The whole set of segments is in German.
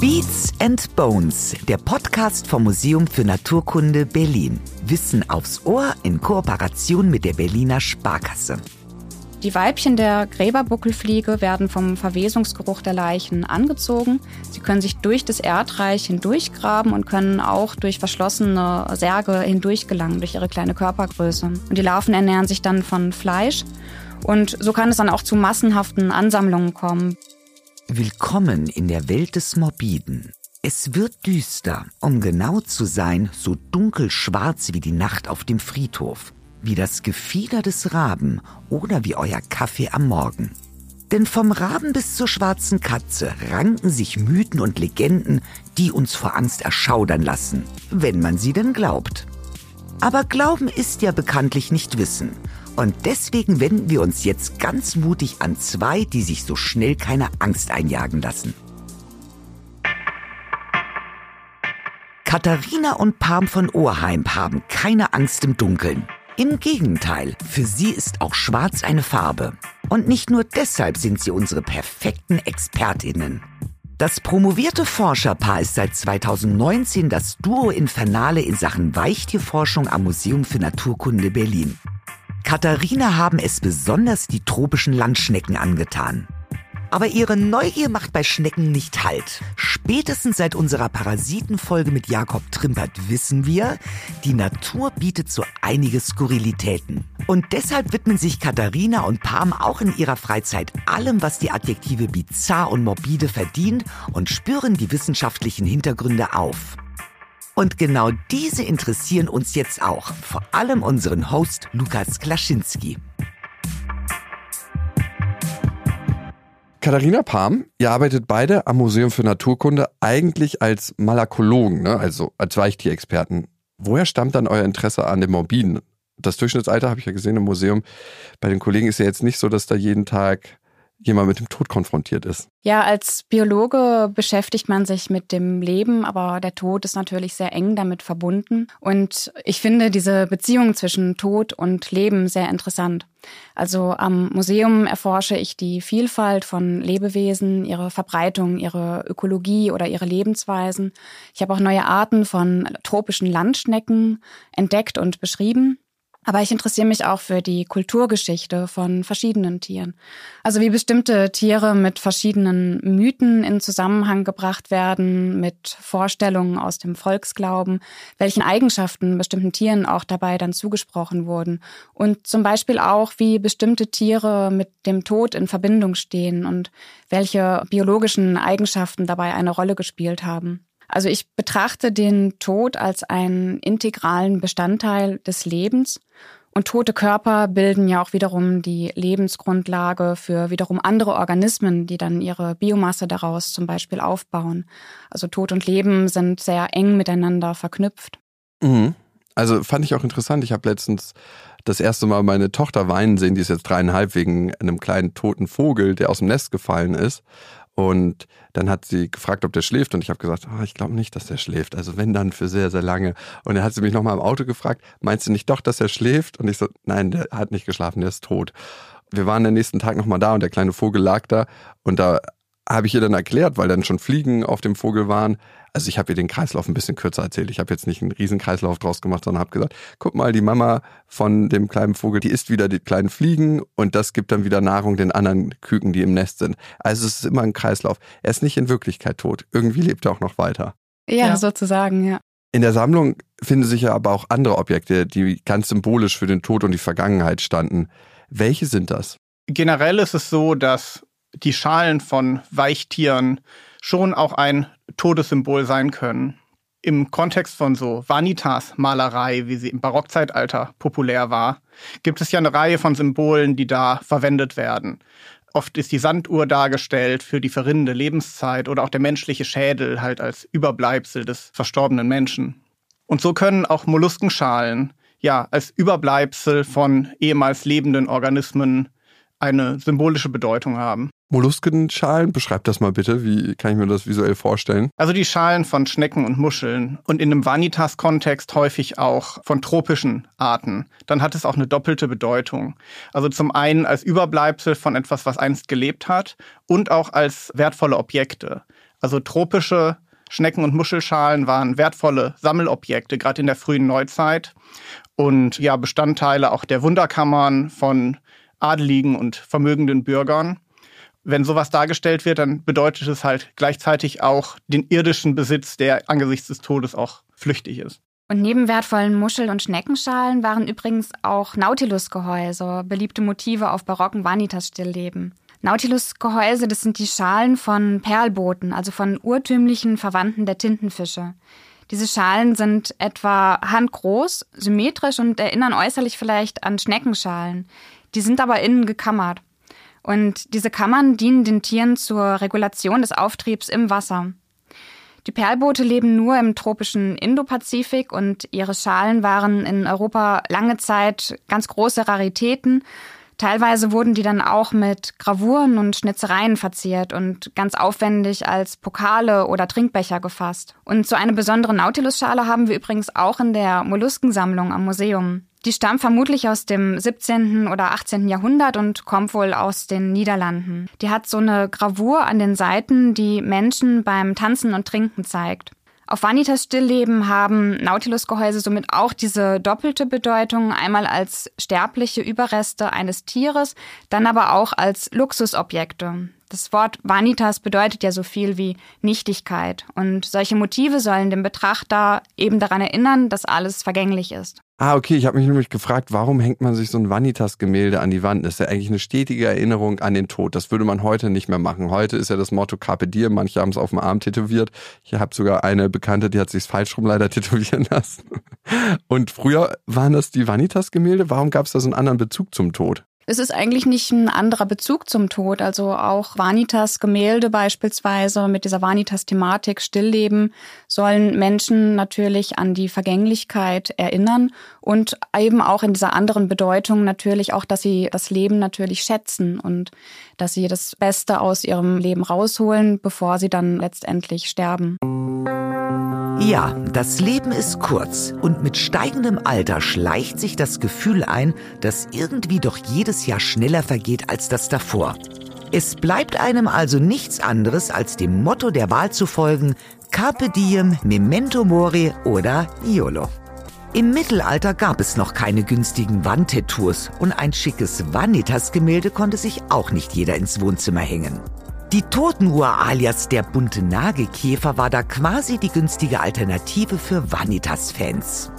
Beats and Bones, der Podcast vom Museum für Naturkunde Berlin. Wissen aufs Ohr in Kooperation mit der Berliner Sparkasse. Die Weibchen der Gräberbuckelfliege werden vom Verwesungsgeruch der Leichen angezogen. Sie können sich durch das Erdreich hindurchgraben und können auch durch verschlossene Särge hindurchgelangen, durch ihre kleine Körpergröße. Und die Larven ernähren sich dann von Fleisch. Und so kann es dann auch zu massenhaften Ansammlungen kommen. Willkommen in der Welt des Morbiden. Es wird düster, um genau zu sein, so dunkelschwarz wie die Nacht auf dem Friedhof, wie das Gefieder des Raben oder wie euer Kaffee am Morgen. Denn vom Raben bis zur schwarzen Katze ranken sich Mythen und Legenden, die uns vor Angst erschaudern lassen, wenn man sie denn glaubt. Aber Glauben ist ja bekanntlich nicht Wissen. Und deswegen wenden wir uns jetzt ganz mutig an zwei, die sich so schnell keine Angst einjagen lassen. Katharina und Pam von Ohrheim haben keine Angst im Dunkeln. Im Gegenteil, für sie ist auch Schwarz eine Farbe. Und nicht nur deshalb sind sie unsere perfekten Expertinnen. Das promovierte Forscherpaar ist seit 2019 das Duo Infernale in Sachen Weichtierforschung am Museum für Naturkunde Berlin. Katharina haben es besonders die tropischen Landschnecken angetan. Aber ihre Neugier macht bei Schnecken nicht Halt. Spätestens seit unserer Parasitenfolge mit Jakob Trimpert wissen wir, die Natur bietet so einige Skurrilitäten. Und deshalb widmen sich Katharina und Pam auch in ihrer Freizeit allem, was die Adjektive bizarr und morbide verdient und spüren die wissenschaftlichen Hintergründe auf. Und genau diese interessieren uns jetzt auch, vor allem unseren Host Lukas Klaschinski. Katharina Palm, ihr arbeitet beide am Museum für Naturkunde eigentlich als Malakologen, ne? also als Weichtierexperten. Woher stammt dann euer Interesse an dem Morbiden? Das Durchschnittsalter habe ich ja gesehen im Museum. Bei den Kollegen ist ja jetzt nicht so, dass da jeden Tag jemand mit dem Tod konfrontiert ist. Ja, als Biologe beschäftigt man sich mit dem Leben, aber der Tod ist natürlich sehr eng damit verbunden. Und ich finde diese Beziehung zwischen Tod und Leben sehr interessant. Also am Museum erforsche ich die Vielfalt von Lebewesen, ihre Verbreitung, ihre Ökologie oder ihre Lebensweisen. Ich habe auch neue Arten von tropischen Landschnecken entdeckt und beschrieben. Aber ich interessiere mich auch für die Kulturgeschichte von verschiedenen Tieren. Also wie bestimmte Tiere mit verschiedenen Mythen in Zusammenhang gebracht werden, mit Vorstellungen aus dem Volksglauben, welchen Eigenschaften bestimmten Tieren auch dabei dann zugesprochen wurden. Und zum Beispiel auch, wie bestimmte Tiere mit dem Tod in Verbindung stehen und welche biologischen Eigenschaften dabei eine Rolle gespielt haben. Also ich betrachte den Tod als einen integralen Bestandteil des Lebens. Und tote Körper bilden ja auch wiederum die Lebensgrundlage für wiederum andere Organismen, die dann ihre Biomasse daraus zum Beispiel aufbauen. Also Tod und Leben sind sehr eng miteinander verknüpft. Mhm. Also fand ich auch interessant. Ich habe letztens das erste Mal meine Tochter weinen sehen, die ist jetzt dreieinhalb wegen einem kleinen toten Vogel, der aus dem Nest gefallen ist. Und dann hat sie gefragt, ob der schläft. Und ich habe gesagt, oh, ich glaube nicht, dass der schläft. Also wenn dann für sehr, sehr lange. Und dann hat sie mich nochmal im Auto gefragt, meinst du nicht doch, dass er schläft? Und ich so, nein, der hat nicht geschlafen, der ist tot. Wir waren den nächsten Tag nochmal da und der kleine Vogel lag da. Und da habe ich ihr dann erklärt, weil dann schon Fliegen auf dem Vogel waren. Also ich habe ihr den Kreislauf ein bisschen kürzer erzählt. Ich habe jetzt nicht einen riesen Kreislauf draus gemacht, sondern habe gesagt, guck mal, die Mama von dem kleinen Vogel, die isst wieder die kleinen Fliegen und das gibt dann wieder Nahrung den anderen Küken, die im Nest sind. Also es ist immer ein Kreislauf. Er ist nicht in Wirklichkeit tot. Irgendwie lebt er auch noch weiter. Ja, ja. sozusagen, ja. In der Sammlung finden sich ja aber auch andere Objekte, die ganz symbolisch für den Tod und die Vergangenheit standen. Welche sind das? Generell ist es so, dass die Schalen von Weichtieren schon auch ein Todessymbol sein können. Im Kontext von so Vanitas-Malerei, wie sie im Barockzeitalter populär war, gibt es ja eine Reihe von Symbolen, die da verwendet werden. Oft ist die Sanduhr dargestellt für die verrinnende Lebenszeit oder auch der menschliche Schädel halt als Überbleibsel des verstorbenen Menschen. Und so können auch Molluskenschalen ja als Überbleibsel von ehemals lebenden Organismen eine symbolische Bedeutung haben. Molluskenschalen, beschreib das mal bitte. Wie kann ich mir das visuell vorstellen? Also die Schalen von Schnecken und Muscheln und in einem Vanitas-Kontext häufig auch von tropischen Arten. Dann hat es auch eine doppelte Bedeutung. Also zum einen als Überbleibsel von etwas, was einst gelebt hat und auch als wertvolle Objekte. Also tropische Schnecken- und Muschelschalen waren wertvolle Sammelobjekte, gerade in der frühen Neuzeit. Und ja, Bestandteile auch der Wunderkammern von adeligen und vermögenden Bürgern. Wenn sowas dargestellt wird, dann bedeutet es halt gleichzeitig auch den irdischen Besitz, der angesichts des Todes auch flüchtig ist. Und neben wertvollen Muschel- und Schneckenschalen waren übrigens auch Nautilusgehäuse, beliebte Motive auf barocken Vanitas-Stillleben. Nautilusgehäuse, das sind die Schalen von Perlbooten, also von urtümlichen Verwandten der Tintenfische. Diese Schalen sind etwa handgroß, symmetrisch und erinnern äußerlich vielleicht an Schneckenschalen. Die sind aber innen gekammert. Und diese Kammern dienen den Tieren zur Regulation des Auftriebs im Wasser. Die Perlboote leben nur im tropischen Indopazifik und ihre Schalen waren in Europa lange Zeit ganz große Raritäten Teilweise wurden die dann auch mit Gravuren und Schnitzereien verziert und ganz aufwendig als Pokale oder Trinkbecher gefasst. Und so eine besondere Nautilus-Schale haben wir übrigens auch in der Molluskensammlung am Museum. Die stammt vermutlich aus dem 17. oder 18. Jahrhundert und kommt wohl aus den Niederlanden. Die hat so eine Gravur an den Seiten, die Menschen beim Tanzen und Trinken zeigt. Auf Vanitas Stillleben haben Nautilusgehäuse somit auch diese doppelte Bedeutung, einmal als sterbliche Überreste eines Tieres, dann aber auch als Luxusobjekte. Das Wort Vanitas bedeutet ja so viel wie Nichtigkeit und solche Motive sollen den Betrachter eben daran erinnern, dass alles vergänglich ist. Ah, okay. Ich habe mich nämlich gefragt, warum hängt man sich so ein Vanitas-Gemälde an die Wand? Das ist ja eigentlich eine stetige Erinnerung an den Tod. Das würde man heute nicht mehr machen. Heute ist ja das Motto Carpe Diem. Manche haben es auf dem Arm tätowiert. Ich habe sogar eine Bekannte, die hat sich falsch rum leider tätowieren lassen. Und früher waren das die Vanitas-Gemälde. Warum gab es da so einen anderen Bezug zum Tod? Es ist eigentlich nicht ein anderer Bezug zum Tod. Also auch Vanitas Gemälde beispielsweise mit dieser Vanitas-Thematik Stillleben sollen Menschen natürlich an die Vergänglichkeit erinnern und eben auch in dieser anderen Bedeutung natürlich auch, dass sie das Leben natürlich schätzen und dass sie das Beste aus ihrem Leben rausholen, bevor sie dann letztendlich sterben. Ja, das Leben ist kurz und mit steigendem Alter schleicht sich das Gefühl ein, dass irgendwie doch jedes Jahr schneller vergeht als das davor. Es bleibt einem also nichts anderes, als dem Motto der Wahl zu folgen, Carpe diem, memento mori oder YOLO. Im Mittelalter gab es noch keine günstigen Wandtattoos und ein schickes Vanitas-Gemälde konnte sich auch nicht jeder ins Wohnzimmer hängen. Die Totenuhr alias der bunte Nagelkäfer war da quasi die günstige Alternative für Vanitas-Fans.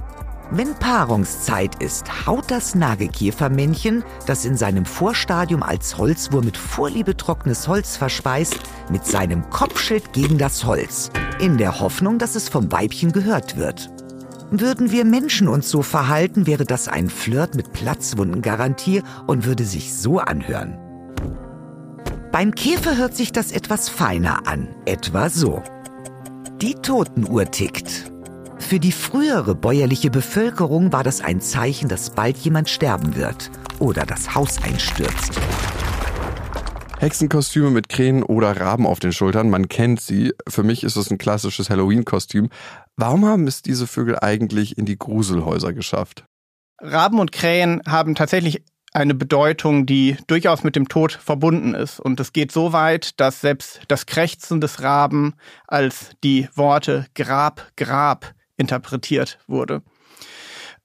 Wenn Paarungszeit ist, haut das Nagelkäfermännchen, das in seinem Vorstadium als Holzwurm mit Vorliebe trockenes Holz verspeist, mit seinem Kopfschild gegen das Holz, in der Hoffnung, dass es vom Weibchen gehört wird. Würden wir Menschen uns so verhalten, wäre das ein Flirt mit Platzwundengarantie und würde sich so anhören. Beim Käfer hört sich das etwas feiner an, etwa so. Die Totenuhr tickt. Für die frühere bäuerliche Bevölkerung war das ein Zeichen, dass bald jemand sterben wird oder das Haus einstürzt. Hexenkostüme mit Krähen oder Raben auf den Schultern, man kennt sie. Für mich ist es ein klassisches Halloween-Kostüm. Warum haben es diese Vögel eigentlich in die Gruselhäuser geschafft? Raben und Krähen haben tatsächlich eine Bedeutung, die durchaus mit dem Tod verbunden ist. Und es geht so weit, dass selbst das Krächzen des Raben als die Worte Grab, Grab interpretiert wurde.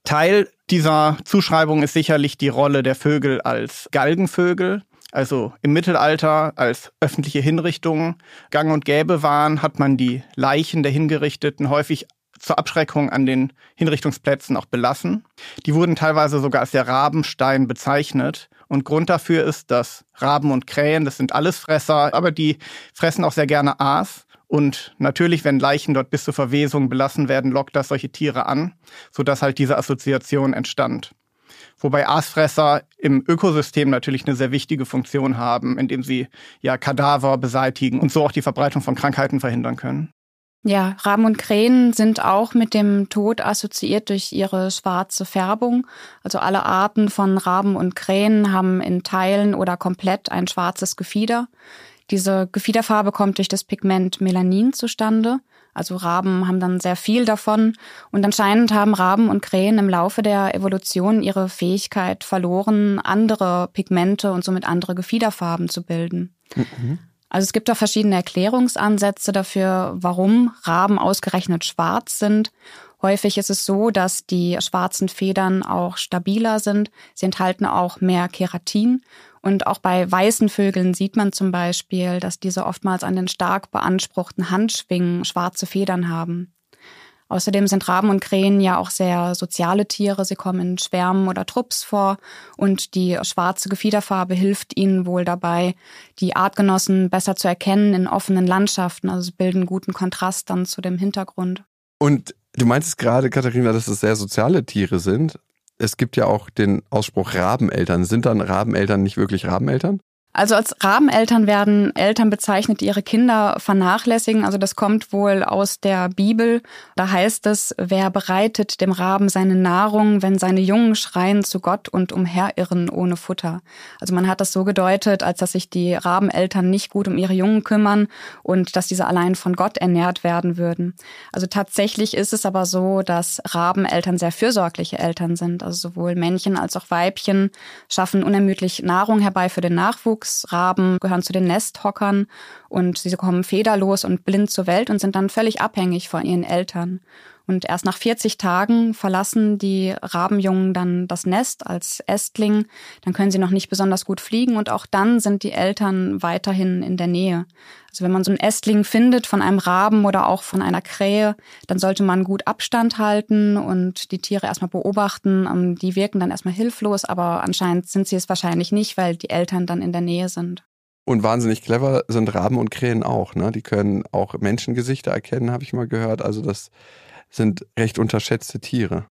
Teil dieser Zuschreibung ist sicherlich die Rolle der Vögel als Galgenvögel. Also im Mittelalter als öffentliche Hinrichtungen gang und gäbe waren, hat man die Leichen der Hingerichteten häufig zur Abschreckung an den Hinrichtungsplätzen auch belassen. Die wurden teilweise sogar als der Rabenstein bezeichnet. Und Grund dafür ist, dass Raben und Krähen, das sind alles Fresser, aber die fressen auch sehr gerne Aas. Und natürlich, wenn Leichen dort bis zur Verwesung belassen werden, lockt das solche Tiere an, sodass halt diese Assoziation entstand. Wobei Aasfresser im Ökosystem natürlich eine sehr wichtige Funktion haben, indem sie ja Kadaver beseitigen und so auch die Verbreitung von Krankheiten verhindern können. Ja, Raben und Krähen sind auch mit dem Tod assoziiert durch ihre schwarze Färbung. Also alle Arten von Raben und Krähen haben in Teilen oder komplett ein schwarzes Gefieder. Diese Gefiederfarbe kommt durch das Pigment Melanin zustande. Also Raben haben dann sehr viel davon. Und anscheinend haben Raben und Krähen im Laufe der Evolution ihre Fähigkeit verloren, andere Pigmente und somit andere Gefiederfarben zu bilden. Mhm. Also es gibt da verschiedene Erklärungsansätze dafür, warum Raben ausgerechnet schwarz sind. Häufig ist es so, dass die schwarzen Federn auch stabiler sind. Sie enthalten auch mehr Keratin. Und auch bei weißen Vögeln sieht man zum Beispiel, dass diese oftmals an den stark beanspruchten Handschwingen schwarze Federn haben. Außerdem sind Raben und Krähen ja auch sehr soziale Tiere. Sie kommen in Schwärmen oder Trupps vor und die schwarze Gefiederfarbe hilft ihnen wohl dabei, die Artgenossen besser zu erkennen in offenen Landschaften. Also sie bilden guten Kontrast dann zu dem Hintergrund. Und du meintest gerade, Katharina, dass es sehr soziale Tiere sind. Es gibt ja auch den Ausspruch Rabeneltern. Sind dann Rabeneltern nicht wirklich Rabeneltern? Also als Rabeneltern werden Eltern bezeichnet, die ihre Kinder vernachlässigen. Also das kommt wohl aus der Bibel. Da heißt es, wer bereitet dem Raben seine Nahrung, wenn seine Jungen schreien zu Gott und umherirren ohne Futter. Also man hat das so gedeutet, als dass sich die Rabeneltern nicht gut um ihre Jungen kümmern und dass diese allein von Gott ernährt werden würden. Also tatsächlich ist es aber so, dass Rabeneltern sehr fürsorgliche Eltern sind. Also sowohl Männchen als auch Weibchen schaffen unermüdlich Nahrung herbei für den Nachwuchs Nachwuchsraben gehören zu den Nesthockern und sie kommen federlos und blind zur Welt und sind dann völlig abhängig von ihren Eltern. Und erst nach 40 Tagen verlassen die Rabenjungen dann das Nest als Ästling. Dann können sie noch nicht besonders gut fliegen und auch dann sind die Eltern weiterhin in der Nähe. Also wenn man so einen Ästling findet von einem Raben oder auch von einer Krähe, dann sollte man gut Abstand halten und die Tiere erstmal beobachten. Ähm, die wirken dann erstmal hilflos, aber anscheinend sind sie es wahrscheinlich nicht, weil die Eltern dann in der Nähe sind. Und wahnsinnig clever sind Raben und Krähen auch. Ne? Die können auch Menschengesichter erkennen, habe ich mal gehört. Also das sind recht unterschätzte Tiere.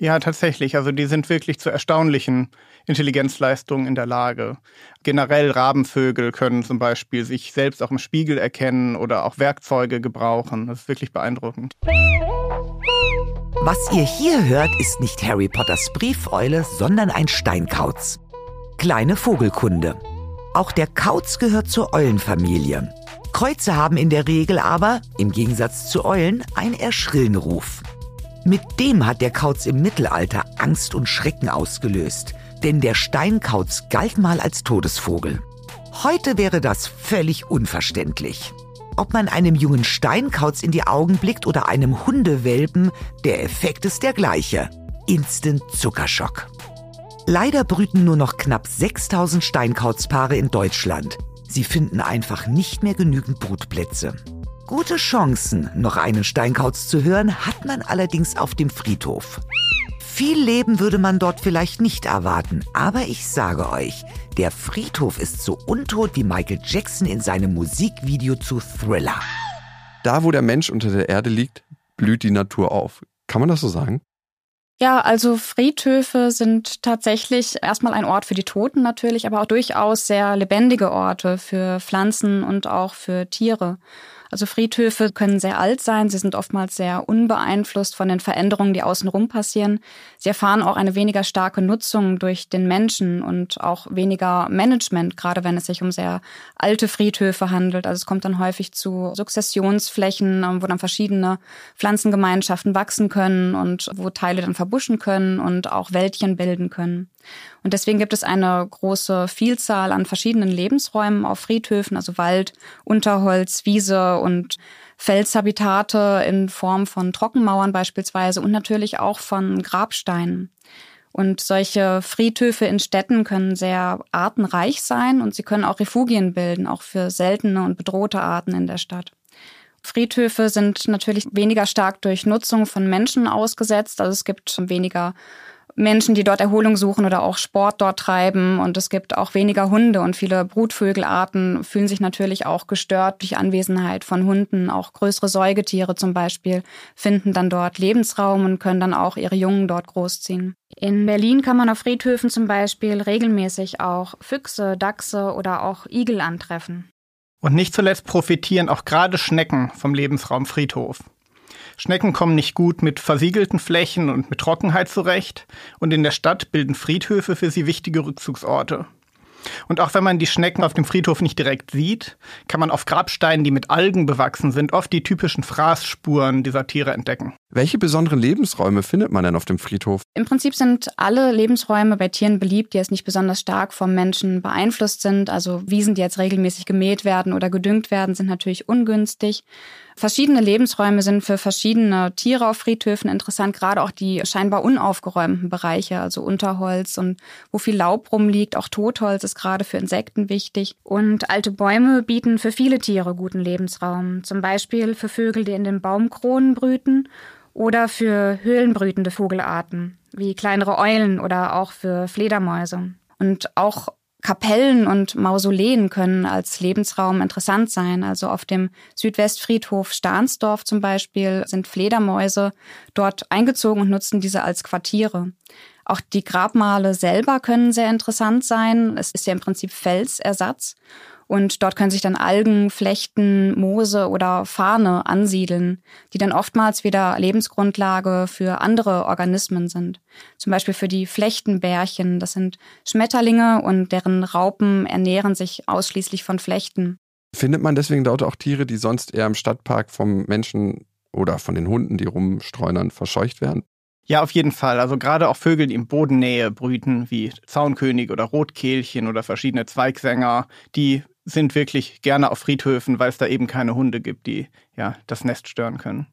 Ja, tatsächlich. Also die sind wirklich zu erstaunlichen Intelligenzleistungen in der Lage. Generell Rabenvögel können zum Beispiel sich selbst auch im Spiegel erkennen oder auch Werkzeuge gebrauchen. Das ist wirklich beeindruckend. Was ihr hier hört, ist nicht Harry Potters Briefeule, sondern ein Steinkauz. Kleine Vogelkunde. Auch der Kauz gehört zur Eulenfamilie. Kreuze haben in der Regel aber, im Gegensatz zu Eulen, einen eher Ruf. Mit dem hat der Kauz im Mittelalter Angst und Schrecken ausgelöst, denn der Steinkauz galt mal als Todesvogel. Heute wäre das völlig unverständlich. Ob man einem jungen Steinkauz in die Augen blickt oder einem Hundewelpen, der Effekt ist der gleiche. Instant Zuckerschock. Leider brüten nur noch knapp 6000 Steinkauzpaare in Deutschland. Sie finden einfach nicht mehr genügend Brutplätze. Gute Chancen, noch einen Steinkauz zu hören, hat man allerdings auf dem Friedhof. Viel Leben würde man dort vielleicht nicht erwarten, aber ich sage euch, der Friedhof ist so untot wie Michael Jackson in seinem Musikvideo zu Thriller. Da, wo der Mensch unter der Erde liegt, blüht die Natur auf. Kann man das so sagen? Ja, also Friedhöfe sind tatsächlich erstmal ein Ort für die Toten natürlich, aber auch durchaus sehr lebendige Orte für Pflanzen und auch für Tiere. Also Friedhöfe können sehr alt sein, sie sind oftmals sehr unbeeinflusst von den Veränderungen, die außenrum passieren. Sie erfahren auch eine weniger starke Nutzung durch den Menschen und auch weniger Management, gerade wenn es sich um sehr alte Friedhöfe handelt. Also es kommt dann häufig zu Sukzessionsflächen, ähm, wo dann verschiedene Pflanzengemeinschaften wachsen können und wo Teile dann verbuschen können und auch Wäldchen bilden können. Und deswegen gibt es eine große Vielzahl an verschiedenen Lebensräumen auf Friedhöfen, also Wald, Unterholz, Wiese und Felshabitate in Form von Trockenmauern beispielsweise und natürlich auch von Grabsteinen. Und solche Friedhöfe in Städten können sehr artenreich sein und sie können auch Refugien bilden, auch für seltene und bedrohte Arten in der Stadt. Friedhöfe sind natürlich weniger stark durch Nutzung von Menschen ausgesetzt. Also es gibt weniger Menschen, die dort Erholung suchen oder auch Sport dort treiben. Und es gibt auch weniger Hunde und viele Brutvögelarten fühlen sich natürlich auch gestört durch Anwesenheit von Hunden. Auch größere Säugetiere zum Beispiel finden dann dort Lebensraum und können dann auch ihre Jungen dort großziehen. In Berlin kann man auf Friedhöfen zum Beispiel regelmäßig auch Füchse, Dachse oder auch Igel antreffen. Und nicht zuletzt profitieren auch gerade Schnecken vom Lebensraum Friedhof. Schnecken kommen nicht gut mit versiegelten Flächen und mit Trockenheit zurecht und in der Stadt bilden Friedhöfe für sie wichtige Rückzugsorte. Und auch wenn man die Schnecken auf dem Friedhof nicht direkt sieht, kann man auf Grabsteinen, die mit Algen bewachsen sind, oft die typischen Fraßspuren dieser Tiere entdecken. Welche besonderen Lebensräume findet man denn auf dem Friedhof? Im Prinzip sind alle Lebensräume bei Tieren beliebt, die jetzt nicht besonders stark vom Menschen beeinflusst sind. Also Wiesen, die jetzt regelmäßig gemäht werden oder gedüngt werden, sind natürlich ungünstig. Verschiedene Lebensräume sind für verschiedene Tiere auf Friedhöfen interessant, gerade auch die scheinbar unaufgeräumten Bereiche, also Unterholz und wo viel Laub rumliegt. Auch Totholz ist gerade für Insekten wichtig. Und alte Bäume bieten für viele Tiere guten Lebensraum. Zum Beispiel für Vögel, die in den Baumkronen brüten oder für höhlenbrütende Vogelarten wie kleinere Eulen oder auch für Fledermäuse. Und auch Kapellen und Mausoleen können als Lebensraum interessant sein. Also auf dem Südwestfriedhof Stahnsdorf zum Beispiel sind Fledermäuse dort eingezogen und nutzen diese als Quartiere. Auch die Grabmale selber können sehr interessant sein. Es ist ja im Prinzip Felsersatz. Und dort können sich dann Algen, Flechten, Moose oder Farne ansiedeln, die dann oftmals wieder Lebensgrundlage für andere Organismen sind. Zum Beispiel für die Flechtenbärchen. Das sind Schmetterlinge und deren Raupen ernähren sich ausschließlich von Flechten. Findet man deswegen dort auch Tiere, die sonst eher im Stadtpark vom Menschen oder von den Hunden, die rumstreunern, verscheucht werden? Ja, auf jeden Fall. Also gerade auch Vögel, die in Bodennähe brüten, wie Zaunkönig oder Rotkehlchen oder verschiedene Zweigsänger, die sind wirklich gerne auf Friedhöfen, weil es da eben keine Hunde gibt, die ja das Nest stören können.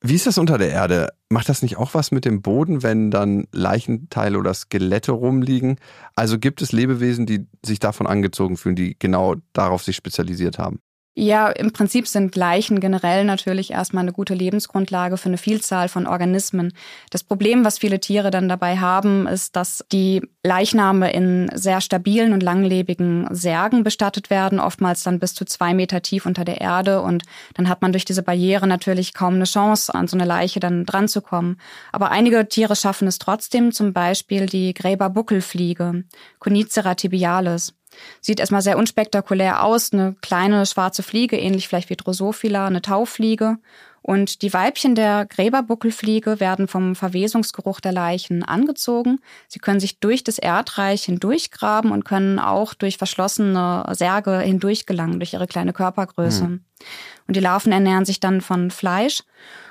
Wie ist das unter der Erde? Macht das nicht auch was mit dem Boden, wenn dann Leichenteile oder Skelette rumliegen? Also gibt es Lebewesen, die sich davon angezogen fühlen, die genau darauf sich spezialisiert haben? Ja, im Prinzip sind Leichen generell natürlich erstmal eine gute Lebensgrundlage für eine Vielzahl von Organismen. Das Problem, was viele Tiere dann dabei haben, ist, dass die Leichname in sehr stabilen und langlebigen Särgen bestattet werden, oftmals dann bis zu zwei Meter tief unter der Erde. Und dann hat man durch diese Barriere natürlich kaum eine Chance, an so eine Leiche dann dran zu kommen. Aber einige Tiere schaffen es trotzdem, zum Beispiel die Gräberbuckelfliege, Conicera tibialis. Sieht erstmal sehr unspektakulär aus, eine kleine schwarze Fliege, ähnlich vielleicht wie Drosophila, eine Taufliege. Und die Weibchen der Gräberbuckelfliege werden vom Verwesungsgeruch der Leichen angezogen. Sie können sich durch das Erdreich hindurchgraben und können auch durch verschlossene Särge hindurchgelangen, durch ihre kleine Körpergröße. Hm. Und die Larven ernähren sich dann von Fleisch.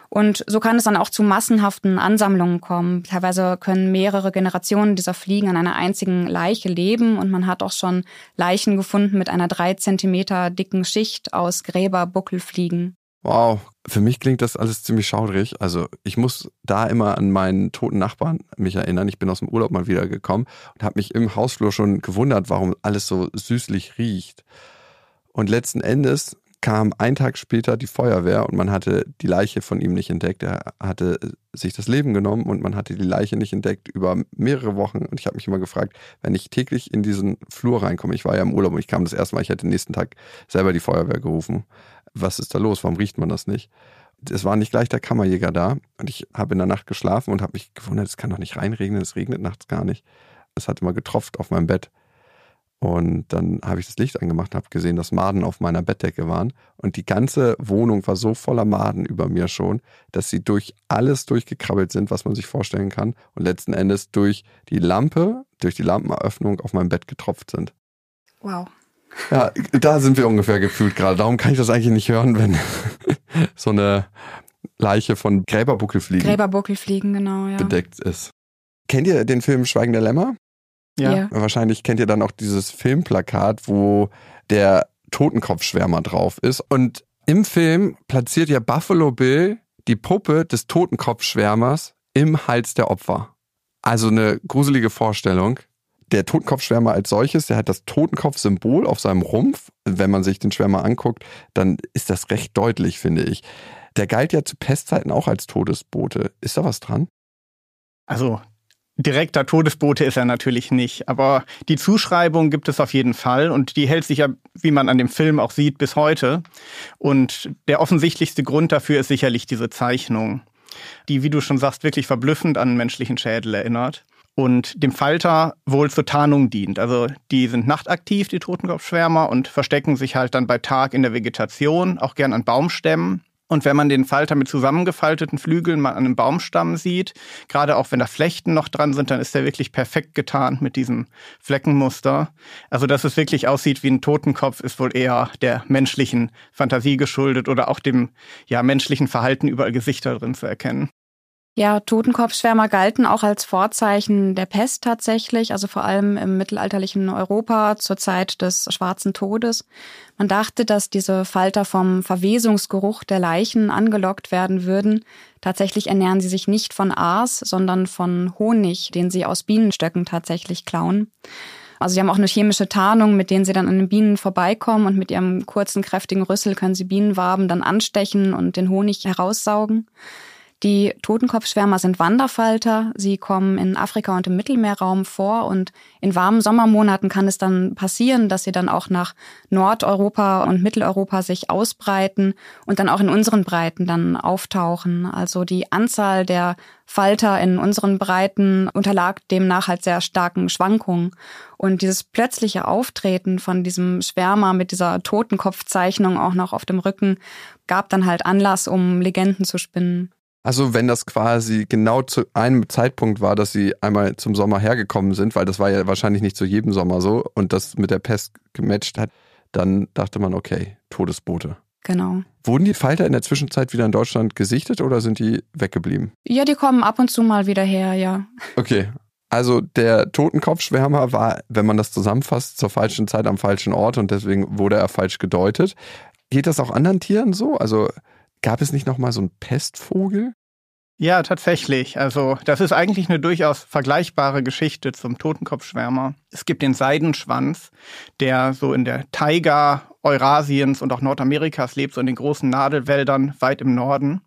Und so kann es dann auch zu massenhaften Ansammlungen kommen. Teilweise können mehrere Generationen dieser Fliegen an einer einzigen Leiche leben und man hat auch schon Leichen gefunden mit einer drei Zentimeter dicken Schicht aus Gräberbuckelfliegen. Wow, für mich klingt das alles ziemlich schaudrig. Also ich muss da immer an meinen toten Nachbarn mich erinnern. Ich bin aus dem Urlaub mal wieder gekommen und habe mich im Hausflur schon gewundert, warum alles so süßlich riecht. Und letzten Endes kam ein Tag später die Feuerwehr und man hatte die Leiche von ihm nicht entdeckt. Er hatte sich das Leben genommen und man hatte die Leiche nicht entdeckt über mehrere Wochen. Und ich habe mich immer gefragt, wenn ich täglich in diesen Flur reinkomme, ich war ja im Urlaub und ich kam das erste Mal, ich hätte den nächsten Tag selber die Feuerwehr gerufen. Was ist da los? Warum riecht man das nicht? Es war nicht gleich der Kammerjäger da und ich habe in der Nacht geschlafen und habe mich gewundert, es kann doch nicht reinregnen, es regnet nachts gar nicht. Es hat immer getropft auf meinem Bett. Und dann habe ich das Licht angemacht und habe gesehen, dass Maden auf meiner Bettdecke waren. Und die ganze Wohnung war so voller Maden über mir schon, dass sie durch alles durchgekrabbelt sind, was man sich vorstellen kann. Und letzten Endes durch die Lampe, durch die Lampeneröffnung auf mein Bett getropft sind. Wow. Ja, da sind wir ungefähr gefühlt gerade. Darum kann ich das eigentlich nicht hören, wenn so eine Leiche von Gräberbuckelfliegen, Gräberbuckelfliegen genau, ja. bedeckt ist. Kennt ihr den Film Schweigen der Lämmer? Ja. Ja. Wahrscheinlich kennt ihr dann auch dieses Filmplakat, wo der Totenkopfschwärmer drauf ist. Und im Film platziert ja Buffalo Bill die Puppe des Totenkopfschwärmers im Hals der Opfer. Also eine gruselige Vorstellung. Der Totenkopfschwärmer als solches, der hat das Totenkopfsymbol auf seinem Rumpf. Wenn man sich den Schwärmer anguckt, dann ist das recht deutlich, finde ich. Der galt ja zu Pestzeiten auch als Todesbote. Ist da was dran? Also direkter Todesbote ist er natürlich nicht, aber die Zuschreibung gibt es auf jeden Fall und die hält sich ja, wie man an dem Film auch sieht, bis heute. Und der offensichtlichste Grund dafür ist sicherlich diese Zeichnung, die, wie du schon sagst, wirklich verblüffend an menschlichen Schädel erinnert und dem Falter wohl zur Tarnung dient. Also die sind nachtaktiv, die Totenkopfschwärmer, und verstecken sich halt dann bei Tag in der Vegetation, auch gern an Baumstämmen. Und wenn man den Falter mit zusammengefalteten Flügeln mal an einem Baumstamm sieht, gerade auch wenn da Flechten noch dran sind, dann ist der wirklich perfekt getarnt mit diesem Fleckenmuster. Also, dass es wirklich aussieht wie ein Totenkopf, ist wohl eher der menschlichen Fantasie geschuldet oder auch dem ja, menschlichen Verhalten, überall Gesichter drin zu erkennen. Ja, Totenkopfschwärmer galten auch als Vorzeichen der Pest tatsächlich, also vor allem im mittelalterlichen Europa zur Zeit des Schwarzen Todes. Man dachte, dass diese Falter vom Verwesungsgeruch der Leichen angelockt werden würden. Tatsächlich ernähren sie sich nicht von Aas, sondern von Honig, den sie aus Bienenstöcken tatsächlich klauen. Also sie haben auch eine chemische Tarnung, mit denen sie dann an den Bienen vorbeikommen und mit ihrem kurzen, kräftigen Rüssel können sie Bienenwaben dann anstechen und den Honig heraussaugen. Die Totenkopfschwärmer sind Wanderfalter. Sie kommen in Afrika und im Mittelmeerraum vor und in warmen Sommermonaten kann es dann passieren, dass sie dann auch nach Nordeuropa und Mitteleuropa sich ausbreiten und dann auch in unseren Breiten dann auftauchen. Also die Anzahl der Falter in unseren Breiten unterlag demnach halt sehr starken Schwankungen. Und dieses plötzliche Auftreten von diesem Schwärmer mit dieser Totenkopfzeichnung auch noch auf dem Rücken gab dann halt Anlass, um Legenden zu spinnen. Also wenn das quasi genau zu einem Zeitpunkt war, dass sie einmal zum Sommer hergekommen sind, weil das war ja wahrscheinlich nicht zu jedem Sommer so und das mit der Pest gematcht hat, dann dachte man, okay, Todesboote. Genau. Wurden die Falter in der Zwischenzeit wieder in Deutschland gesichtet oder sind die weggeblieben? Ja, die kommen ab und zu mal wieder her, ja. Okay. Also der Totenkopfschwärmer war, wenn man das zusammenfasst, zur falschen Zeit am falschen Ort und deswegen wurde er falsch gedeutet. Geht das auch anderen Tieren so? Also Gab es nicht nochmal so einen Pestvogel? Ja, tatsächlich. Also das ist eigentlich eine durchaus vergleichbare Geschichte zum Totenkopfschwärmer. Es gibt den Seidenschwanz, der so in der Taiga Eurasiens und auch Nordamerikas lebt, so in den großen Nadelwäldern weit im Norden.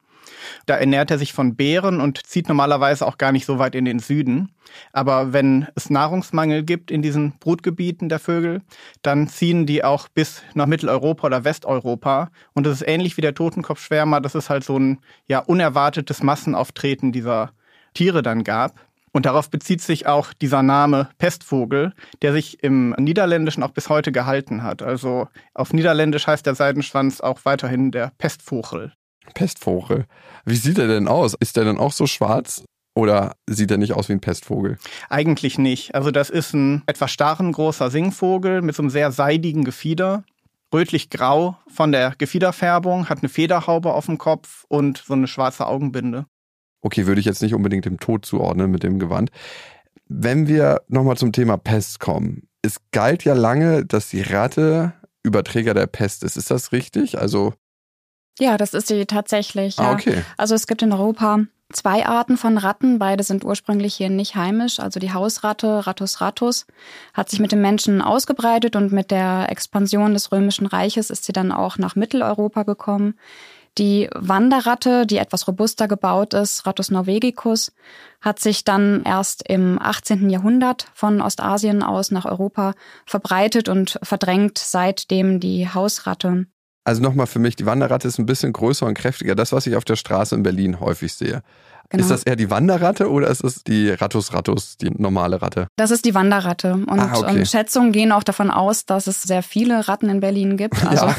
Da ernährt er sich von Beeren und zieht normalerweise auch gar nicht so weit in den Süden. Aber wenn es Nahrungsmangel gibt in diesen Brutgebieten der Vögel, dann ziehen die auch bis nach Mitteleuropa oder Westeuropa. Und das ist ähnlich wie der Totenkopfschwärmer. Das ist halt so ein ja unerwartetes Massenauftreten dieser Tiere dann gab. Und darauf bezieht sich auch dieser Name Pestvogel, der sich im Niederländischen auch bis heute gehalten hat. Also auf Niederländisch heißt der Seidenschwanz auch weiterhin der Pestvogel. Pestvogel. Wie sieht er denn aus? Ist er denn auch so schwarz? Oder sieht er nicht aus wie ein Pestvogel? Eigentlich nicht. Also das ist ein etwas starren großer Singvogel mit so einem sehr seidigen Gefieder. Rötlich-grau von der Gefiederfärbung, hat eine Federhaube auf dem Kopf und so eine schwarze Augenbinde. Okay, würde ich jetzt nicht unbedingt dem Tod zuordnen mit dem Gewand. Wenn wir nochmal zum Thema Pest kommen. Es galt ja lange, dass die Ratte Überträger der Pest ist. Ist das richtig? Also ja, das ist sie tatsächlich. Ah, ja. Okay. Also es gibt in Europa zwei Arten von Ratten. Beide sind ursprünglich hier nicht heimisch. Also die Hausratte, Rattus rattus, hat sich mit dem Menschen ausgebreitet und mit der Expansion des Römischen Reiches ist sie dann auch nach Mitteleuropa gekommen. Die Wanderratte, die etwas robuster gebaut ist, Rattus norvegicus, hat sich dann erst im 18. Jahrhundert von Ostasien aus nach Europa verbreitet und verdrängt seitdem die Hausratte. Also nochmal für mich, die Wanderratte ist ein bisschen größer und kräftiger. Das, was ich auf der Straße in Berlin häufig sehe. Genau. Ist das eher die Wanderratte oder ist es die Rattus Rattus, die normale Ratte? Das ist die Wanderratte. Und ah, okay. Schätzungen gehen auch davon aus, dass es sehr viele Ratten in Berlin gibt. Also ja.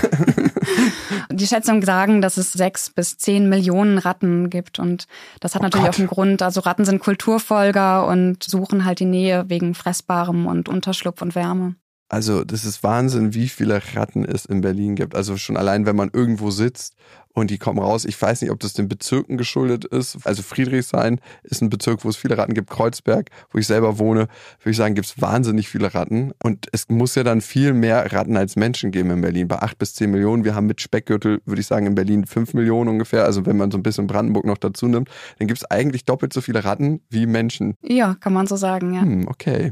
die Schätzungen sagen, dass es sechs bis zehn Millionen Ratten gibt. Und das hat oh natürlich Gott. auch einen Grund. Also Ratten sind Kulturfolger und suchen halt die Nähe wegen Fressbarem und Unterschlupf und Wärme. Also das ist Wahnsinn, wie viele Ratten es in Berlin gibt. Also schon allein, wenn man irgendwo sitzt und die kommen raus. Ich weiß nicht, ob das den Bezirken geschuldet ist. Also Friedrichshain ist ein Bezirk, wo es viele Ratten gibt. Kreuzberg, wo ich selber wohne, würde ich sagen, gibt es wahnsinnig viele Ratten. Und es muss ja dann viel mehr Ratten als Menschen geben in Berlin. Bei acht bis zehn Millionen. Wir haben mit Speckgürtel, würde ich sagen, in Berlin fünf Millionen ungefähr. Also wenn man so ein bisschen Brandenburg noch dazu nimmt, dann gibt es eigentlich doppelt so viele Ratten wie Menschen. Ja, kann man so sagen, ja. Hm, okay.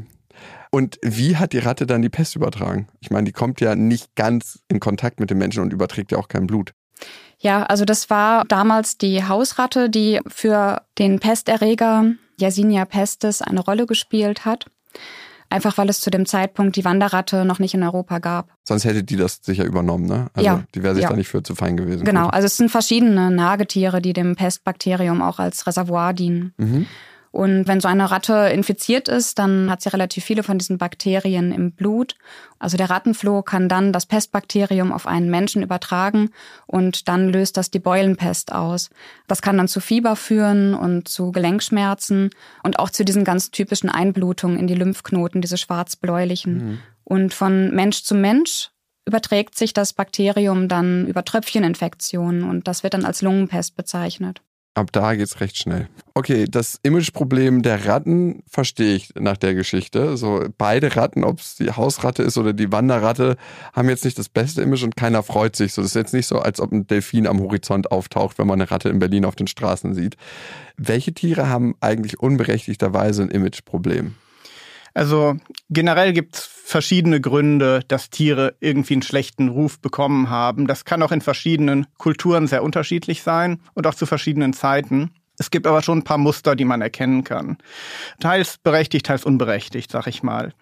Und wie hat die Ratte dann die Pest übertragen? Ich meine, die kommt ja nicht ganz in Kontakt mit den Menschen und überträgt ja auch kein Blut. Ja, also das war damals die Hausratte, die für den Pesterreger Yersinia pestis eine Rolle gespielt hat. Einfach weil es zu dem Zeitpunkt die Wanderratte noch nicht in Europa gab. Sonst hätte die das sicher übernommen, ne? Also ja, die wäre sich ja. da nicht für zu fein gewesen. Genau, also es sind verschiedene Nagetiere, die dem Pestbakterium auch als Reservoir dienen. Mhm. Und wenn so eine Ratte infiziert ist, dann hat sie relativ viele von diesen Bakterien im Blut. Also der Rattenfloh kann dann das Pestbakterium auf einen Menschen übertragen und dann löst das die Beulenpest aus. Das kann dann zu Fieber führen und zu Gelenkschmerzen und auch zu diesen ganz typischen Einblutungen in die Lymphknoten, diese schwarzbläulichen. Mhm. Und von Mensch zu Mensch überträgt sich das Bakterium dann über Tröpfcheninfektionen und das wird dann als Lungenpest bezeichnet. Ab da geht's recht schnell. Okay, das Imageproblem der Ratten verstehe ich nach der Geschichte. So beide Ratten, ob es die Hausratte ist oder die Wanderratte, haben jetzt nicht das beste Image und keiner freut sich. So, das ist jetzt nicht so, als ob ein Delfin am Horizont auftaucht, wenn man eine Ratte in Berlin auf den Straßen sieht. Welche Tiere haben eigentlich unberechtigterweise ein Imageproblem? Also generell gibt es verschiedene Gründe, dass Tiere irgendwie einen schlechten Ruf bekommen haben. Das kann auch in verschiedenen Kulturen sehr unterschiedlich sein und auch zu verschiedenen Zeiten. Es gibt aber schon ein paar Muster, die man erkennen kann. Teils berechtigt, teils unberechtigt, sag ich mal.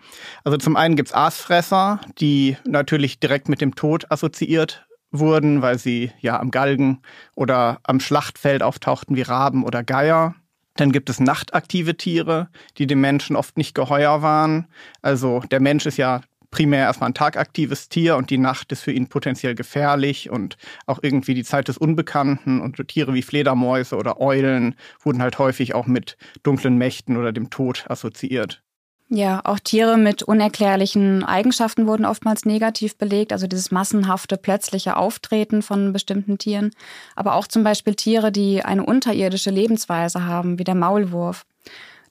Also zum einen gibt's Aasfresser, die natürlich direkt mit dem Tod assoziiert wurden, weil sie ja am Galgen oder am Schlachtfeld auftauchten wie Raben oder Geier. Dann gibt es nachtaktive Tiere, die dem Menschen oft nicht geheuer waren. Also der Mensch ist ja primär erstmal ein tagaktives Tier und die Nacht ist für ihn potenziell gefährlich und auch irgendwie die Zeit des Unbekannten und Tiere wie Fledermäuse oder Eulen wurden halt häufig auch mit dunklen Mächten oder dem Tod assoziiert. Ja, auch Tiere mit unerklärlichen Eigenschaften wurden oftmals negativ belegt, also dieses massenhafte, plötzliche Auftreten von bestimmten Tieren, aber auch zum Beispiel Tiere, die eine unterirdische Lebensweise haben, wie der Maulwurf.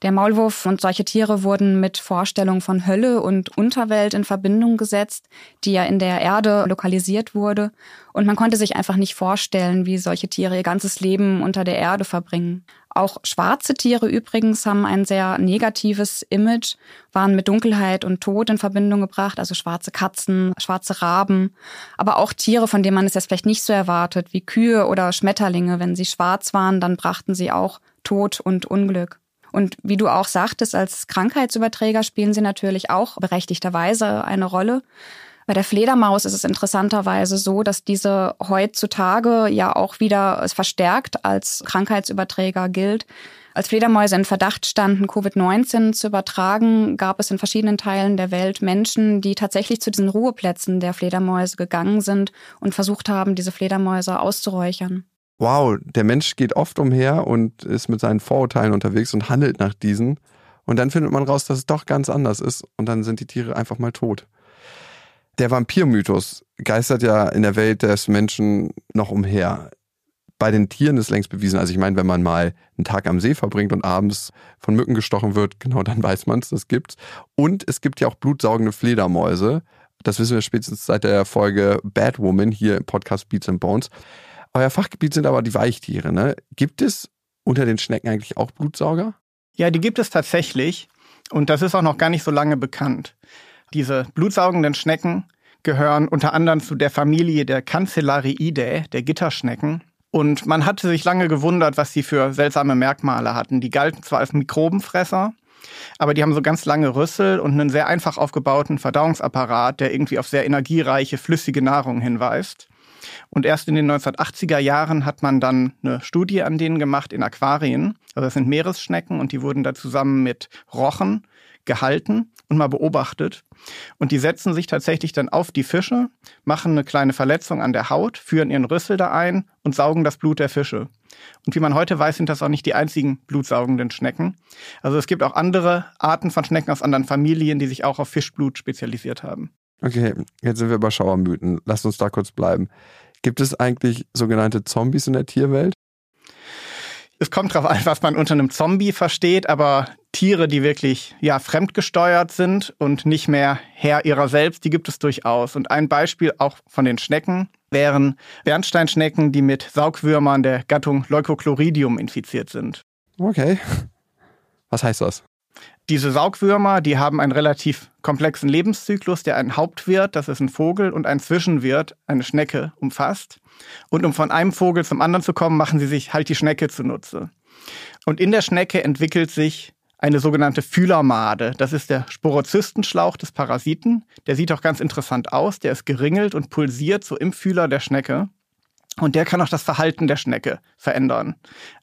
Der Maulwurf und solche Tiere wurden mit Vorstellungen von Hölle und Unterwelt in Verbindung gesetzt, die ja in der Erde lokalisiert wurde. Und man konnte sich einfach nicht vorstellen, wie solche Tiere ihr ganzes Leben unter der Erde verbringen. Auch schwarze Tiere übrigens haben ein sehr negatives Image, waren mit Dunkelheit und Tod in Verbindung gebracht, also schwarze Katzen, schwarze Raben, aber auch Tiere, von denen man es jetzt vielleicht nicht so erwartet, wie Kühe oder Schmetterlinge. Wenn sie schwarz waren, dann brachten sie auch Tod und Unglück. Und wie du auch sagtest, als Krankheitsüberträger spielen sie natürlich auch berechtigterweise eine Rolle. Bei der Fledermaus ist es interessanterweise so, dass diese heutzutage ja auch wieder verstärkt als Krankheitsüberträger gilt. Als Fledermäuse in Verdacht standen, Covid-19 zu übertragen, gab es in verschiedenen Teilen der Welt Menschen, die tatsächlich zu diesen Ruheplätzen der Fledermäuse gegangen sind und versucht haben, diese Fledermäuse auszuräuchern. Wow, der Mensch geht oft umher und ist mit seinen Vorurteilen unterwegs und handelt nach diesen. Und dann findet man raus, dass es doch ganz anders ist. Und dann sind die Tiere einfach mal tot. Der Vampirmythos geistert ja in der Welt des Menschen noch umher. Bei den Tieren ist längst bewiesen. Also ich meine, wenn man mal einen Tag am See verbringt und abends von Mücken gestochen wird, genau dann weiß man es, das gibt's. Und es gibt ja auch blutsaugende Fledermäuse. Das wissen wir spätestens seit der Folge Bad Woman hier im Podcast Beats and Bones. Euer Fachgebiet sind aber die Weichtiere. Ne? Gibt es unter den Schnecken eigentlich auch Blutsauger? Ja, die gibt es tatsächlich. Und das ist auch noch gar nicht so lange bekannt. Diese blutsaugenden Schnecken gehören unter anderem zu der Familie der Cancellariidae, der Gitterschnecken. Und man hatte sich lange gewundert, was sie für seltsame Merkmale hatten. Die galten zwar als Mikrobenfresser, aber die haben so ganz lange Rüssel und einen sehr einfach aufgebauten Verdauungsapparat, der irgendwie auf sehr energiereiche, flüssige Nahrung hinweist. Und erst in den 1980er Jahren hat man dann eine Studie an denen gemacht in Aquarien. Also das sind Meeresschnecken und die wurden da zusammen mit Rochen gehalten und mal beobachtet. Und die setzen sich tatsächlich dann auf die Fische, machen eine kleine Verletzung an der Haut, führen ihren Rüssel da ein und saugen das Blut der Fische. Und wie man heute weiß, sind das auch nicht die einzigen blutsaugenden Schnecken. Also es gibt auch andere Arten von Schnecken aus anderen Familien, die sich auch auf Fischblut spezialisiert haben. Okay, jetzt sind wir bei Schauermythen. Lass uns da kurz bleiben. Gibt es eigentlich sogenannte Zombies in der Tierwelt? Es kommt darauf an, was man unter einem Zombie versteht, aber Tiere, die wirklich ja fremdgesteuert sind und nicht mehr Herr ihrer selbst, die gibt es durchaus. Und ein Beispiel auch von den Schnecken wären Bernsteinschnecken, die mit Saugwürmern der Gattung Leucochloridium infiziert sind. Okay. Was heißt das? Diese Saugwürmer, die haben einen relativ komplexen Lebenszyklus, der einen Hauptwirt, das ist ein Vogel, und ein Zwischenwirt, eine Schnecke, umfasst. Und um von einem Vogel zum anderen zu kommen, machen sie sich halt die Schnecke zunutze. Und in der Schnecke entwickelt sich eine sogenannte Fühlermade. Das ist der Sporozystenschlauch des Parasiten. Der sieht auch ganz interessant aus. Der ist geringelt und pulsiert so im Fühler der Schnecke. Und der kann auch das Verhalten der Schnecke verändern.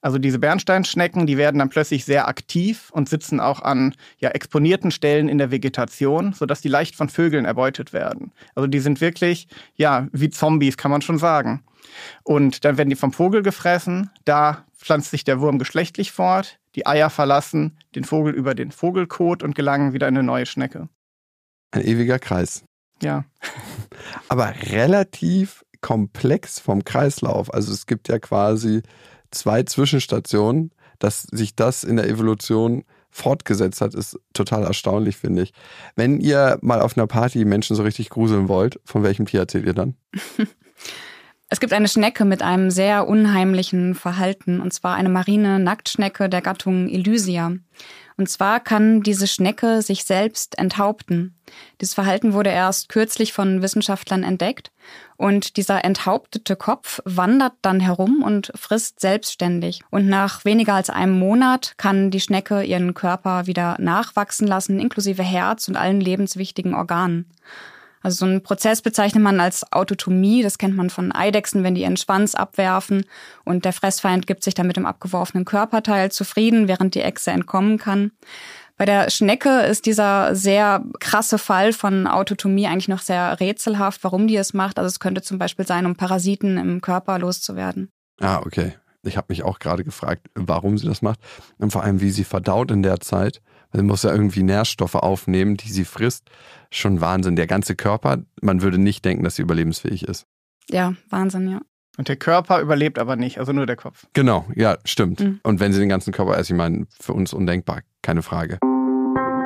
Also diese Bernsteinschnecken, die werden dann plötzlich sehr aktiv und sitzen auch an ja, exponierten Stellen in der Vegetation, sodass die leicht von Vögeln erbeutet werden. Also die sind wirklich, ja, wie Zombies, kann man schon sagen. Und dann werden die vom Vogel gefressen, da pflanzt sich der Wurm geschlechtlich fort, die Eier verlassen den Vogel über den Vogelkot und gelangen wieder in eine neue Schnecke. Ein ewiger Kreis. Ja. Aber relativ komplex vom Kreislauf. Also es gibt ja quasi zwei Zwischenstationen, dass sich das in der Evolution fortgesetzt hat, ist total erstaunlich, finde ich. Wenn ihr mal auf einer Party Menschen so richtig gruseln wollt, von welchem Tier erzählt ihr dann? Es gibt eine Schnecke mit einem sehr unheimlichen Verhalten, und zwar eine marine Nacktschnecke der Gattung Elysia. Und zwar kann diese Schnecke sich selbst enthaupten. Dieses Verhalten wurde erst kürzlich von Wissenschaftlern entdeckt. Und dieser enthauptete Kopf wandert dann herum und frisst selbstständig. Und nach weniger als einem Monat kann die Schnecke ihren Körper wieder nachwachsen lassen, inklusive Herz und allen lebenswichtigen Organen. Also so einen Prozess bezeichnet man als Autotomie. Das kennt man von Eidechsen, wenn die ihren Schwanz abwerfen und der Fressfeind gibt sich dann mit dem abgeworfenen Körperteil zufrieden, während die Echse entkommen kann. Bei der Schnecke ist dieser sehr krasse Fall von Autotomie eigentlich noch sehr rätselhaft, warum die es macht. Also es könnte zum Beispiel sein, um Parasiten im Körper loszuwerden. Ah, okay. Ich habe mich auch gerade gefragt, warum sie das macht und vor allem, wie sie verdaut in der Zeit. Sie muss ja irgendwie Nährstoffe aufnehmen, die sie frisst. Schon Wahnsinn. Der ganze Körper, man würde nicht denken, dass sie überlebensfähig ist. Ja, Wahnsinn, ja. Und der Körper überlebt aber nicht, also nur der Kopf. Genau, ja, stimmt. Mhm. Und wenn sie den ganzen Körper isst, ich meine, für uns undenkbar, keine Frage.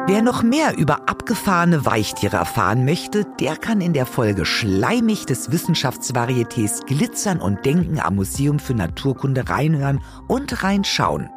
Wer noch mehr über abgefahrene Weichtiere erfahren möchte, der kann in der Folge Schleimig des Wissenschaftsvarietés Glitzern und Denken am Museum für Naturkunde reinhören und reinschauen.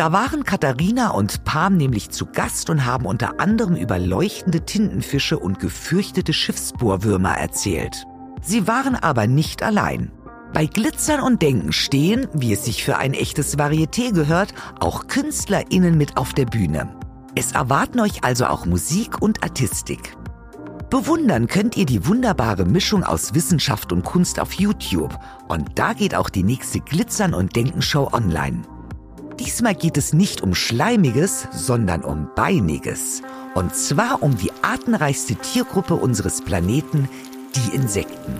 Da waren Katharina und Pam nämlich zu Gast und haben unter anderem über leuchtende Tintenfische und gefürchtete Schiffsbohrwürmer erzählt. Sie waren aber nicht allein. Bei Glitzern und Denken stehen, wie es sich für ein echtes Varieté gehört, auch KünstlerInnen mit auf der Bühne. Es erwarten euch also auch Musik und Artistik. Bewundern könnt ihr die wunderbare Mischung aus Wissenschaft und Kunst auf YouTube. Und da geht auch die nächste Glitzern und Denken Show online. Diesmal geht es nicht um Schleimiges, sondern um Beiniges. Und zwar um die artenreichste Tiergruppe unseres Planeten, die Insekten.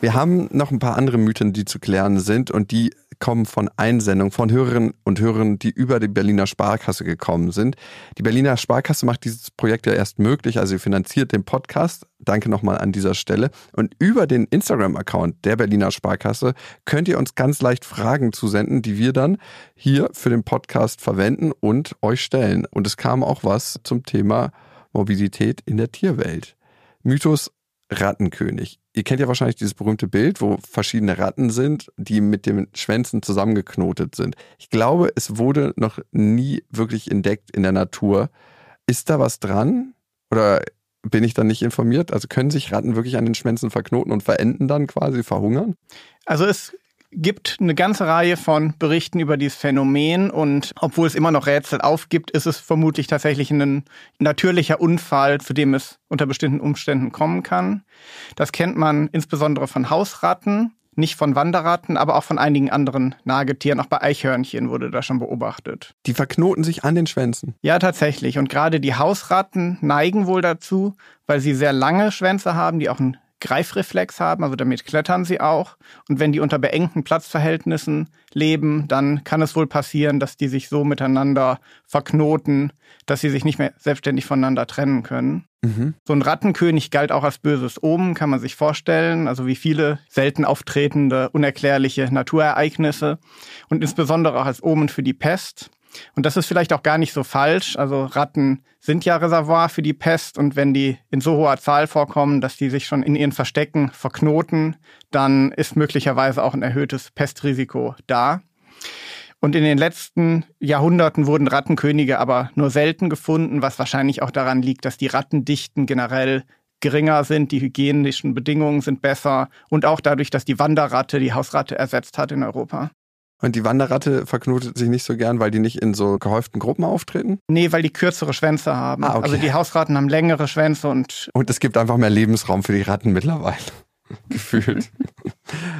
Wir haben noch ein paar andere Mythen, die zu klären sind und die kommen von Einsendungen von Hörerinnen und Hörern, die über die Berliner Sparkasse gekommen sind. Die Berliner Sparkasse macht dieses Projekt ja erst möglich, also sie finanziert den Podcast. Danke nochmal an dieser Stelle. Und über den Instagram-Account der Berliner Sparkasse könnt ihr uns ganz leicht Fragen zusenden, die wir dann hier für den Podcast verwenden und euch stellen. Und es kam auch was zum Thema Mobilität in der Tierwelt. Mythos Rattenkönig. Ihr kennt ja wahrscheinlich dieses berühmte Bild, wo verschiedene Ratten sind, die mit den Schwänzen zusammengeknotet sind. Ich glaube, es wurde noch nie wirklich entdeckt in der Natur. Ist da was dran? Oder bin ich da nicht informiert? Also können sich Ratten wirklich an den Schwänzen verknoten und verenden dann quasi, verhungern? Also es gibt eine ganze Reihe von Berichten über dieses Phänomen und obwohl es immer noch Rätsel aufgibt, ist es vermutlich tatsächlich ein natürlicher Unfall, zu dem es unter bestimmten Umständen kommen kann. Das kennt man insbesondere von Hausratten, nicht von Wanderratten, aber auch von einigen anderen Nagetieren. Auch bei Eichhörnchen wurde das schon beobachtet. Die verknoten sich an den Schwänzen. Ja, tatsächlich. Und gerade die Hausratten neigen wohl dazu, weil sie sehr lange Schwänze haben, die auch einen Greifreflex haben, also damit klettern sie auch. Und wenn die unter beengten Platzverhältnissen leben, dann kann es wohl passieren, dass die sich so miteinander verknoten, dass sie sich nicht mehr selbstständig voneinander trennen können. Mhm. So ein Rattenkönig galt auch als böses Omen, kann man sich vorstellen. Also wie viele selten auftretende, unerklärliche Naturereignisse und insbesondere auch als Omen für die Pest. Und das ist vielleicht auch gar nicht so falsch. Also Ratten sind ja Reservoir für die Pest und wenn die in so hoher Zahl vorkommen, dass die sich schon in ihren Verstecken verknoten, dann ist möglicherweise auch ein erhöhtes Pestrisiko da. Und in den letzten Jahrhunderten wurden Rattenkönige aber nur selten gefunden, was wahrscheinlich auch daran liegt, dass die Rattendichten generell geringer sind, die hygienischen Bedingungen sind besser und auch dadurch, dass die Wanderratte die Hausratte ersetzt hat in Europa. Und die Wanderratte verknotet sich nicht so gern, weil die nicht in so gehäuften Gruppen auftreten? Nee, weil die kürzere Schwänze haben. Ah, okay. Also die Hausratten haben längere Schwänze und. Und es gibt einfach mehr Lebensraum für die Ratten mittlerweile. Gefühlt.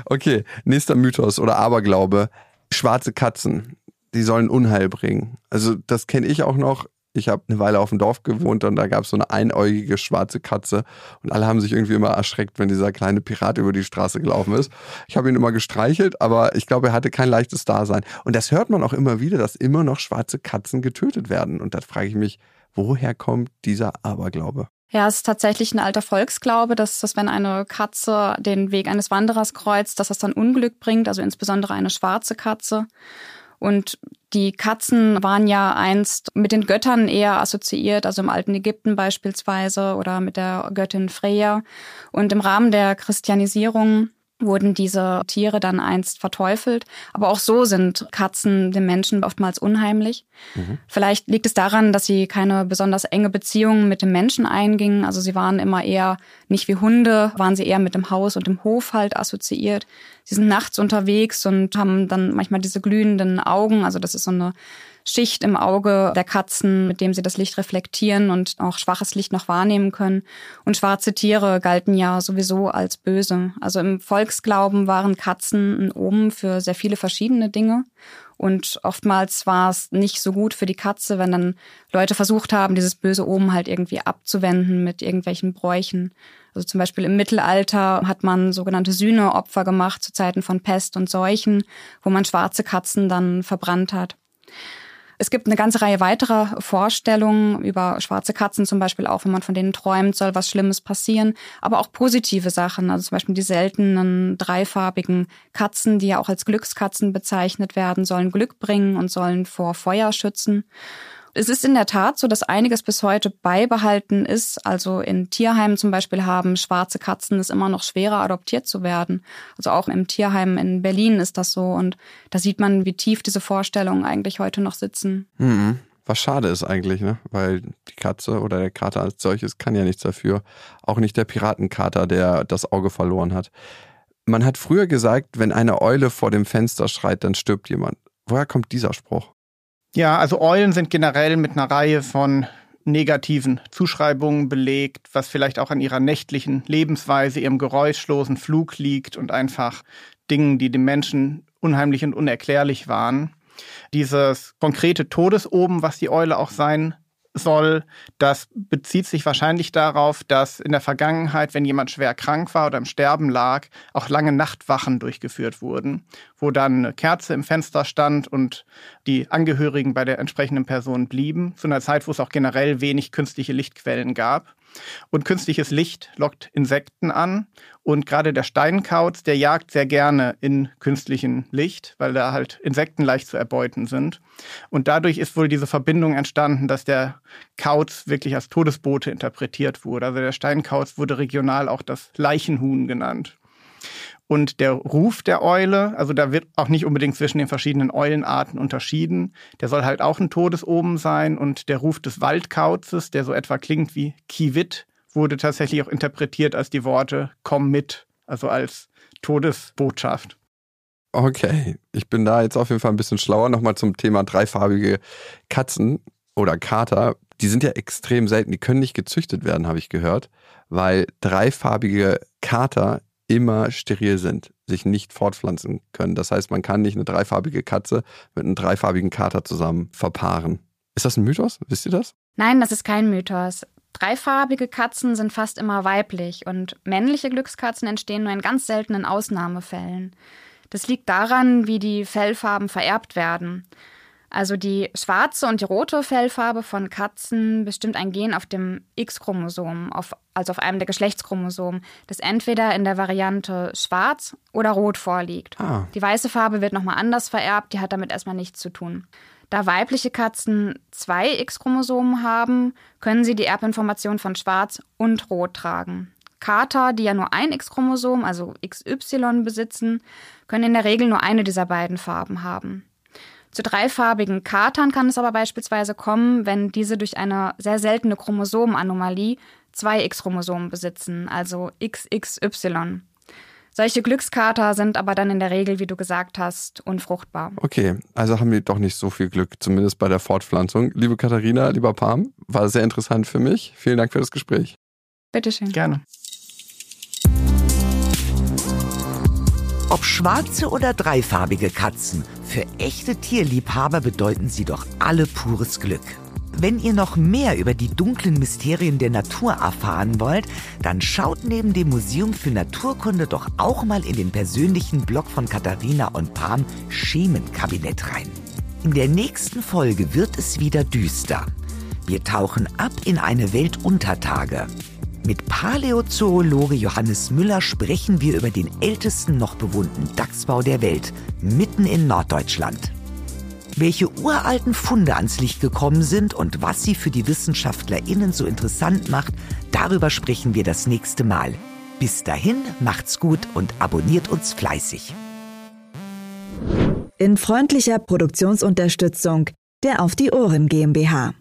okay, nächster Mythos oder Aberglaube. Schwarze Katzen, die sollen Unheil bringen. Also das kenne ich auch noch. Ich habe eine Weile auf dem Dorf gewohnt und da gab es so eine einäugige schwarze Katze und alle haben sich irgendwie immer erschreckt, wenn dieser kleine Pirat über die Straße gelaufen ist. Ich habe ihn immer gestreichelt, aber ich glaube, er hatte kein leichtes Dasein. Und das hört man auch immer wieder, dass immer noch schwarze Katzen getötet werden. Und da frage ich mich, woher kommt dieser Aberglaube? Ja, es ist tatsächlich ein alter Volksglaube, dass, dass wenn eine Katze den Weg eines Wanderers kreuzt, dass das dann Unglück bringt, also insbesondere eine schwarze Katze. Und die Katzen waren ja einst mit den Göttern eher assoziiert, also im alten Ägypten beispielsweise oder mit der Göttin Freya. Und im Rahmen der Christianisierung wurden diese Tiere dann einst verteufelt. Aber auch so sind Katzen den Menschen oftmals unheimlich. Mhm. Vielleicht liegt es daran, dass sie keine besonders enge Beziehung mit dem Menschen eingingen. Also sie waren immer eher nicht wie Hunde, waren sie eher mit dem Haus und dem Hof halt assoziiert. Sie sind nachts unterwegs und haben dann manchmal diese glühenden Augen. Also das ist so eine Schicht im Auge der Katzen, mit dem sie das Licht reflektieren und auch schwaches Licht noch wahrnehmen können. Und schwarze Tiere galten ja sowieso als böse. Also im Volksglauben waren Katzen ein Omen für sehr viele verschiedene Dinge. Und oftmals war es nicht so gut für die Katze, wenn dann Leute versucht haben, dieses böse Omen halt irgendwie abzuwenden mit irgendwelchen Bräuchen. Also zum Beispiel im Mittelalter hat man sogenannte Sühneopfer gemacht zu Zeiten von Pest und Seuchen, wo man schwarze Katzen dann verbrannt hat. Es gibt eine ganze Reihe weiterer Vorstellungen über schwarze Katzen, zum Beispiel auch, wenn man von denen träumt, soll was Schlimmes passieren, aber auch positive Sachen, also zum Beispiel die seltenen dreifarbigen Katzen, die ja auch als Glückskatzen bezeichnet werden, sollen Glück bringen und sollen vor Feuer schützen. Es ist in der Tat so, dass einiges bis heute beibehalten ist. Also in Tierheimen zum Beispiel haben schwarze Katzen es immer noch schwerer, adoptiert zu werden. Also auch im Tierheim in Berlin ist das so. Und da sieht man, wie tief diese Vorstellungen eigentlich heute noch sitzen. Mhm. Was schade ist eigentlich, ne? Weil die Katze oder der Kater als solches kann ja nichts dafür. Auch nicht der Piratenkater, der das Auge verloren hat. Man hat früher gesagt, wenn eine Eule vor dem Fenster schreit, dann stirbt jemand. Woher kommt dieser Spruch? Ja, also Eulen sind generell mit einer Reihe von negativen Zuschreibungen belegt, was vielleicht auch an ihrer nächtlichen Lebensweise, ihrem geräuschlosen Flug liegt und einfach Dingen, die dem Menschen unheimlich und unerklärlich waren. Dieses konkrete Todesoben, was die Eule auch sein soll, das bezieht sich wahrscheinlich darauf, dass in der Vergangenheit, wenn jemand schwer krank war oder im Sterben lag, auch lange Nachtwachen durchgeführt wurden, wo dann eine Kerze im Fenster stand und die Angehörigen bei der entsprechenden Person blieben, zu einer Zeit, wo es auch generell wenig künstliche Lichtquellen gab. Und künstliches Licht lockt Insekten an. Und gerade der Steinkauz, der jagt sehr gerne in künstlichem Licht, weil da halt Insekten leicht zu erbeuten sind. Und dadurch ist wohl diese Verbindung entstanden, dass der Kauz wirklich als Todesbote interpretiert wurde. Also der Steinkauz wurde regional auch das Leichenhuhn genannt. Und der Ruf der Eule, also da wird auch nicht unbedingt zwischen den verschiedenen Eulenarten unterschieden. Der soll halt auch ein Todesoben sein. Und der Ruf des Waldkauzes, der so etwa klingt wie Kiwit, wurde tatsächlich auch interpretiert als die Worte komm mit, also als Todesbotschaft. Okay, ich bin da jetzt auf jeden Fall ein bisschen schlauer. Nochmal zum Thema dreifarbige Katzen oder Kater. Die sind ja extrem selten. Die können nicht gezüchtet werden, habe ich gehört, weil dreifarbige Kater immer steril sind, sich nicht fortpflanzen können. Das heißt, man kann nicht eine dreifarbige Katze mit einem dreifarbigen Kater zusammen verpaaren. Ist das ein Mythos? Wisst ihr das? Nein, das ist kein Mythos. Dreifarbige Katzen sind fast immer weiblich und männliche Glückskatzen entstehen nur in ganz seltenen Ausnahmefällen. Das liegt daran, wie die Fellfarben vererbt werden. Also die schwarze und die rote Fellfarbe von Katzen bestimmt ein Gen auf dem X-Chromosom, also auf einem der Geschlechtschromosomen, das entweder in der Variante schwarz oder rot vorliegt. Ah. Die weiße Farbe wird nochmal anders vererbt, die hat damit erstmal nichts zu tun. Da weibliche Katzen zwei X-Chromosomen haben, können sie die Erbinformation von schwarz und rot tragen. Kater, die ja nur ein X-Chromosom, also XY, besitzen, können in der Regel nur eine dieser beiden Farben haben. Zu dreifarbigen Katern kann es aber beispielsweise kommen, wenn diese durch eine sehr seltene Chromosomenanomalie zwei X-Chromosomen besitzen, also XXY. Solche Glückskater sind aber dann in der Regel, wie du gesagt hast, unfruchtbar. Okay, also haben wir doch nicht so viel Glück, zumindest bei der Fortpflanzung. Liebe Katharina, lieber Pam, war sehr interessant für mich. Vielen Dank für das Gespräch. Bitteschön. Gerne. Ob schwarze oder dreifarbige Katzen, für echte Tierliebhaber bedeuten sie doch alle pures Glück. Wenn ihr noch mehr über die dunklen Mysterien der Natur erfahren wollt, dann schaut neben dem Museum für Naturkunde doch auch mal in den persönlichen Blog von Katharina und Pam Schemenkabinett rein. In der nächsten Folge wird es wieder düster. Wir tauchen ab in eine Welt unter Tage. Mit Paläozoologe Johannes Müller sprechen wir über den ältesten noch bewohnten Dachsbau der Welt, mitten in Norddeutschland. Welche uralten Funde ans Licht gekommen sind und was sie für die WissenschaftlerInnen so interessant macht, darüber sprechen wir das nächste Mal. Bis dahin, macht's gut und abonniert uns fleißig. In freundlicher Produktionsunterstützung der Auf die Ohren GmbH.